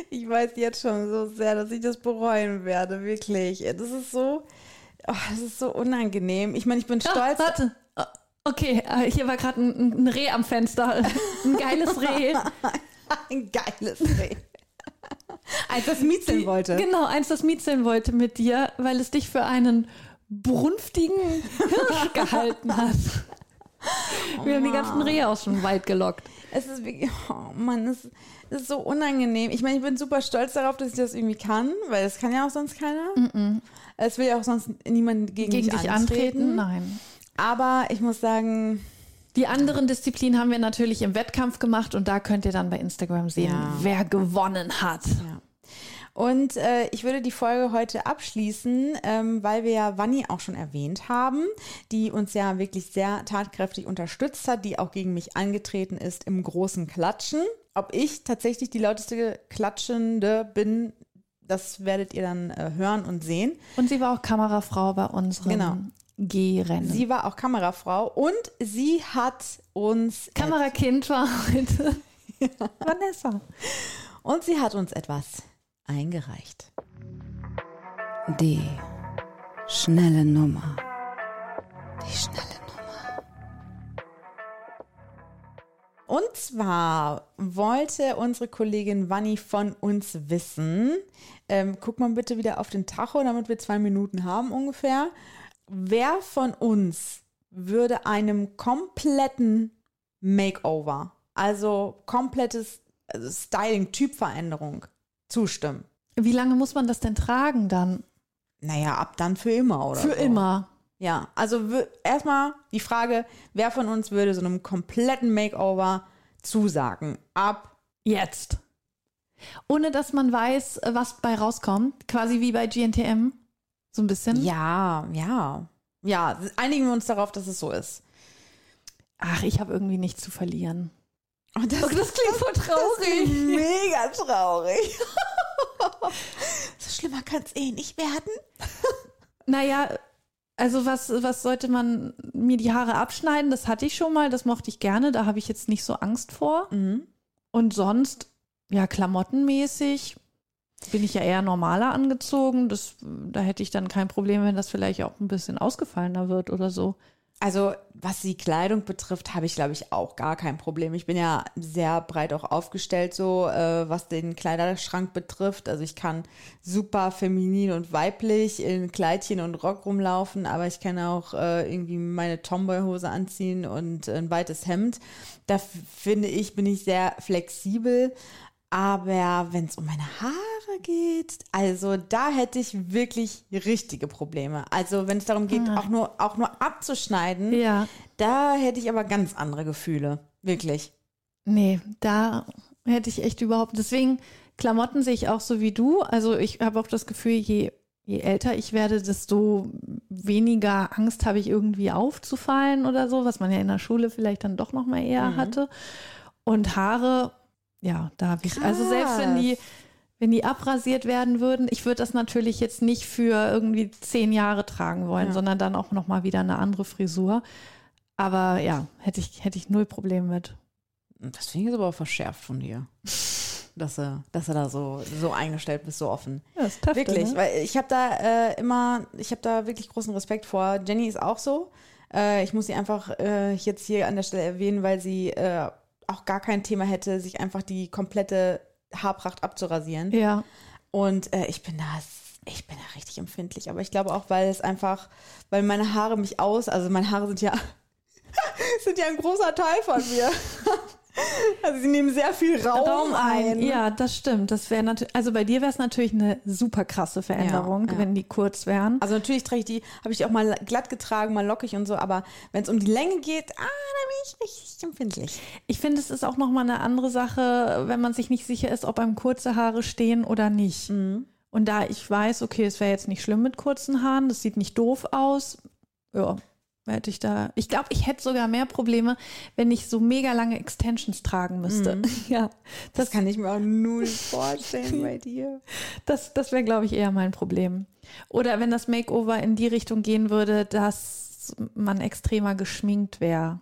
Ich weiß jetzt schon so sehr, dass ich das bereuen werde. Wirklich. Das ist so. Oh, das ist so unangenehm. Ich meine, ich bin stolz. warte. Ah, Okay, äh, hier war gerade ein, ein Reh am Fenster. Ein geiles Reh. Ein geiles Reh. Als das miezeln wollte. Genau, eins, das miezeln wollte mit dir, weil es dich für einen brunftigen Hirsch gehalten hat. Wir haben die ganzen Rehe aus dem Wald gelockt. Es ist wirklich, oh Mann, es ist so unangenehm. Ich meine, ich bin super stolz darauf, dass ich das irgendwie kann, weil das kann ja auch sonst keiner. Es will ja auch sonst niemand gegen, Gegen mich dich antreten. antreten? Nein. Aber ich muss sagen, Die anderen Disziplinen haben wir natürlich im Wettkampf gemacht und da könnt ihr dann bei Instagram sehen, Ja. wer gewonnen hat. ja. Und äh, ich würde die Folge heute abschließen, ähm, weil wir ja Vanni auch schon erwähnt haben, die uns ja wirklich sehr tatkräftig unterstützt hat, die auch gegen mich angetreten ist im großen Klatschen. Ob ich tatsächlich die lauteste Klatschende bin, Das werdet ihr dann äh, hören und sehen. Und sie war auch Kamerafrau bei unserem Genau. G-Rennen. Sie war auch Kamerafrau und sie hat uns Kamerakind war heute Vanessa. und sie hat uns etwas eingereicht. Die schnelle Nummer. Die schnelle Und zwar wollte unsere Kollegin Wanni von uns wissen, ähm, guck mal bitte wieder auf den Tacho, damit wir zwei Minuten haben ungefähr. Wer von uns würde einem kompletten Makeover, also komplettes also Styling, Typveränderung zustimmen? Wie lange muss man das denn tragen dann? Naja, ab dann für immer, oder? Für so. immer. Ja, also erstmal die Frage, wer von uns würde so einem kompletten Makeover zusagen? Ab. Jetzt. Ohne dass man weiß, was bei rauskommt. Quasi wie bei GNTM. So ein bisschen. Ja, ja. Ja, einigen wir uns darauf, dass es so ist. Ach, ich habe irgendwie nichts zu verlieren. Und das, Oh, das klingt das traurig. ist mega traurig. so schlimmer kann es eh nicht werden. Naja, also was, was sollte man mir die Haare abschneiden? Das hatte ich schon mal, das mochte ich gerne, da habe ich jetzt nicht so Angst vor. Mhm. Und sonst, ja, klamottenmäßig bin ich ja eher normaler angezogen. Das, da hätte ich dann kein Problem, wenn das vielleicht auch ein bisschen ausgefallener wird oder so. Also, was die Kleidung betrifft, habe ich, glaube ich, auch gar kein Problem. Ich bin ja sehr breit auch aufgestellt, so äh, was den Kleiderschrank betrifft. Also ich kann super feminin und weiblich in Kleidchen und Rock rumlaufen, aber ich kann auch äh, irgendwie meine Tomboy-Hose anziehen und ein weites Hemd. Da finde ich, bin ich sehr flexibel. Aber wenn es um meine Haare geht, also da hätte ich wirklich richtige Probleme. Also wenn es darum geht, auch nur, auch nur abzuschneiden, Ja. da hätte ich aber ganz andere Gefühle. Wirklich. Nee, da hätte ich echt überhaupt. Deswegen, Klamotten sehe ich auch so wie du. Also ich habe auch das Gefühl, je, je älter ich werde, desto weniger Angst habe ich irgendwie aufzufallen oder so, was man ja in der Schule vielleicht dann doch noch mal eher hatte. Und Haare, ja, da habe ich. Also selbst wenn die, wenn die abrasiert werden würden, ich würde das natürlich jetzt nicht für irgendwie zehn Jahre tragen wollen, Ja. sondern dann auch noch mal wieder eine andere Frisur. Aber ja, hätte ich, hätte ich null Problem mit. Das finde ich jetzt aber verschärft von dir. Dass du, dass du da so, so eingestellt bist, so offen. Ja, das ist tough, Wirklich, ne? weil ich habe da äh, immer, ich habe da wirklich großen Respekt vor. Jenny ist auch so. Äh, ich muss sie einfach äh, jetzt hier an der Stelle erwähnen, weil sie äh, auch gar kein Thema hätte, sich einfach die komplette Haarpracht abzurasieren. Ja, Und äh, ich bin da, ich bin da richtig empfindlich. Aber ich glaube auch, weil es einfach, weil meine Haare mich aus, also meine Haare sind ja, sind ja ein großer Teil von mir. Also sie nehmen sehr viel Raum, ein. Ja, das stimmt. Das wäre natürlich, also bei dir wäre es natürlich eine super krasse Veränderung, Ja, ja. wenn die kurz wären. Also natürlich trage ich die, habe ich die auch mal glatt getragen, mal lockig und so, aber wenn es um die Länge geht, ah, da bin ich richtig empfindlich. Ich finde, es ist auch nochmal eine andere Sache, wenn man sich nicht sicher ist, ob einem kurze Haare stehen oder nicht. Mhm. Und da ich weiß, okay, es wäre jetzt nicht schlimm mit kurzen Haaren, das sieht nicht doof aus, ja, hätte ich da. Ich glaube, ich hätte sogar mehr Probleme, wenn ich so mega lange Extensions tragen müsste. Ja, Das das, kann ich mir auch null vorstellen bei dir. das, das wäre, glaube ich, eher mein Problem. Oder wenn das Makeover in die Richtung gehen würde, dass man extremer geschminkt wäre.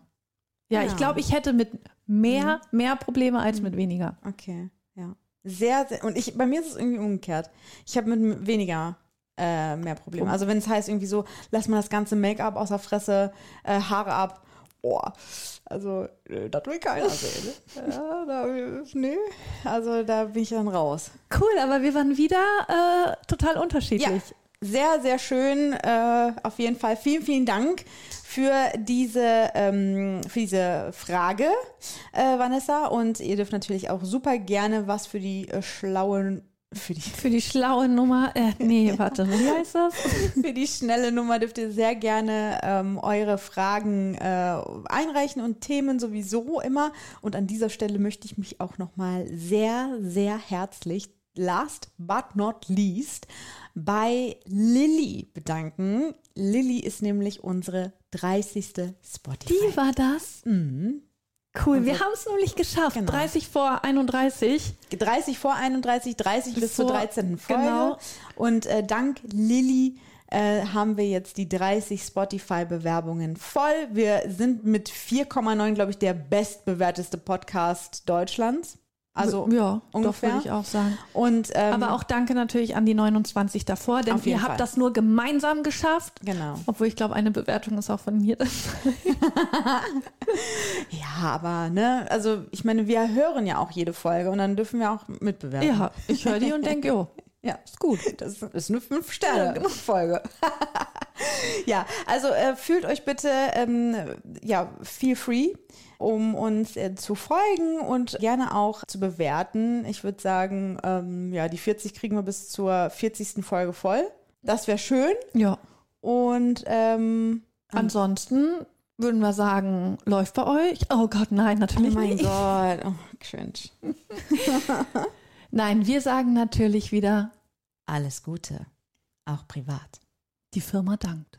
Ja, Ja. ich glaube, ich hätte mit mehr, mehr Probleme als mit weniger. Okay, ja. Sehr, sehr, und ich, bei mir ist es irgendwie umgekehrt. Ich habe mit weniger äh, mehr Probleme. Also wenn es heißt irgendwie so, lass mal das ganze Make-up aus der Fresse, äh, Haare ab, oh, also äh, das will keiner sehen. Ja, da, nee, also da bin ich dann raus. Cool, aber wir waren wieder äh, total unterschiedlich. Sehr, sehr schön. Äh, auf jeden Fall vielen, vielen Dank für diese, ähm, für diese Frage, äh, Vanessa. Und ihr dürft natürlich auch super gerne was für die äh, schlauen, für die, Für die schlaue Nummer, äh, nee, warte, wie heißt das? für die schnelle Nummer dürft ihr sehr gerne ähm, eure Fragen äh, einreichen und Themen sowieso immer. Und an dieser Stelle möchte ich mich auch nochmal sehr, sehr herzlich, last but not least, bei Lilly bedanken. Lilly ist nämlich unsere 30. Spotify. Die war das? Mhm. Cool, wir haben es nämlich geschafft. Genau. 30 vor 31. 30 vor 31, 30 bis, Bis zur vor- 13. Folge. genau. Und äh, dank Lilly äh, haben wir jetzt die 30 Spotify-Bewerbungen voll. Wir sind mit 4,9, glaube ich, der bestbewerteste Podcast Deutschlands. Also ja, ungefähr. würde ich auch sagen. Und ähm, Aber auch danke natürlich an die 29 davor, denn ihr habt Fall. das nur gemeinsam geschafft. genau. Obwohl ich glaube, eine Bewertung ist auch von mir. Ja, aber ne, also ich meine, wir hören ja auch jede Folge und dann dürfen wir auch mitbewerben. ja, ich höre die und denke, jo, Ja, ist gut. Das ist eine Fünf-Sterne-Folge. ja, also äh, fühlt euch bitte ähm, ja, feel free, um uns äh, zu folgen und gerne auch zu bewerten. Ich würde sagen, ähm, ja, die 40 kriegen wir bis zur 40. Folge voll. Das wäre schön. ja. Und ähm, Ansonsten würden wir sagen, läuft bei euch? Oh Gott, nein, oh natürlich mein nicht. Gott, oh, cringe. Nein, wir sagen natürlich wieder, Alles Gute, auch privat. die Firma dankt.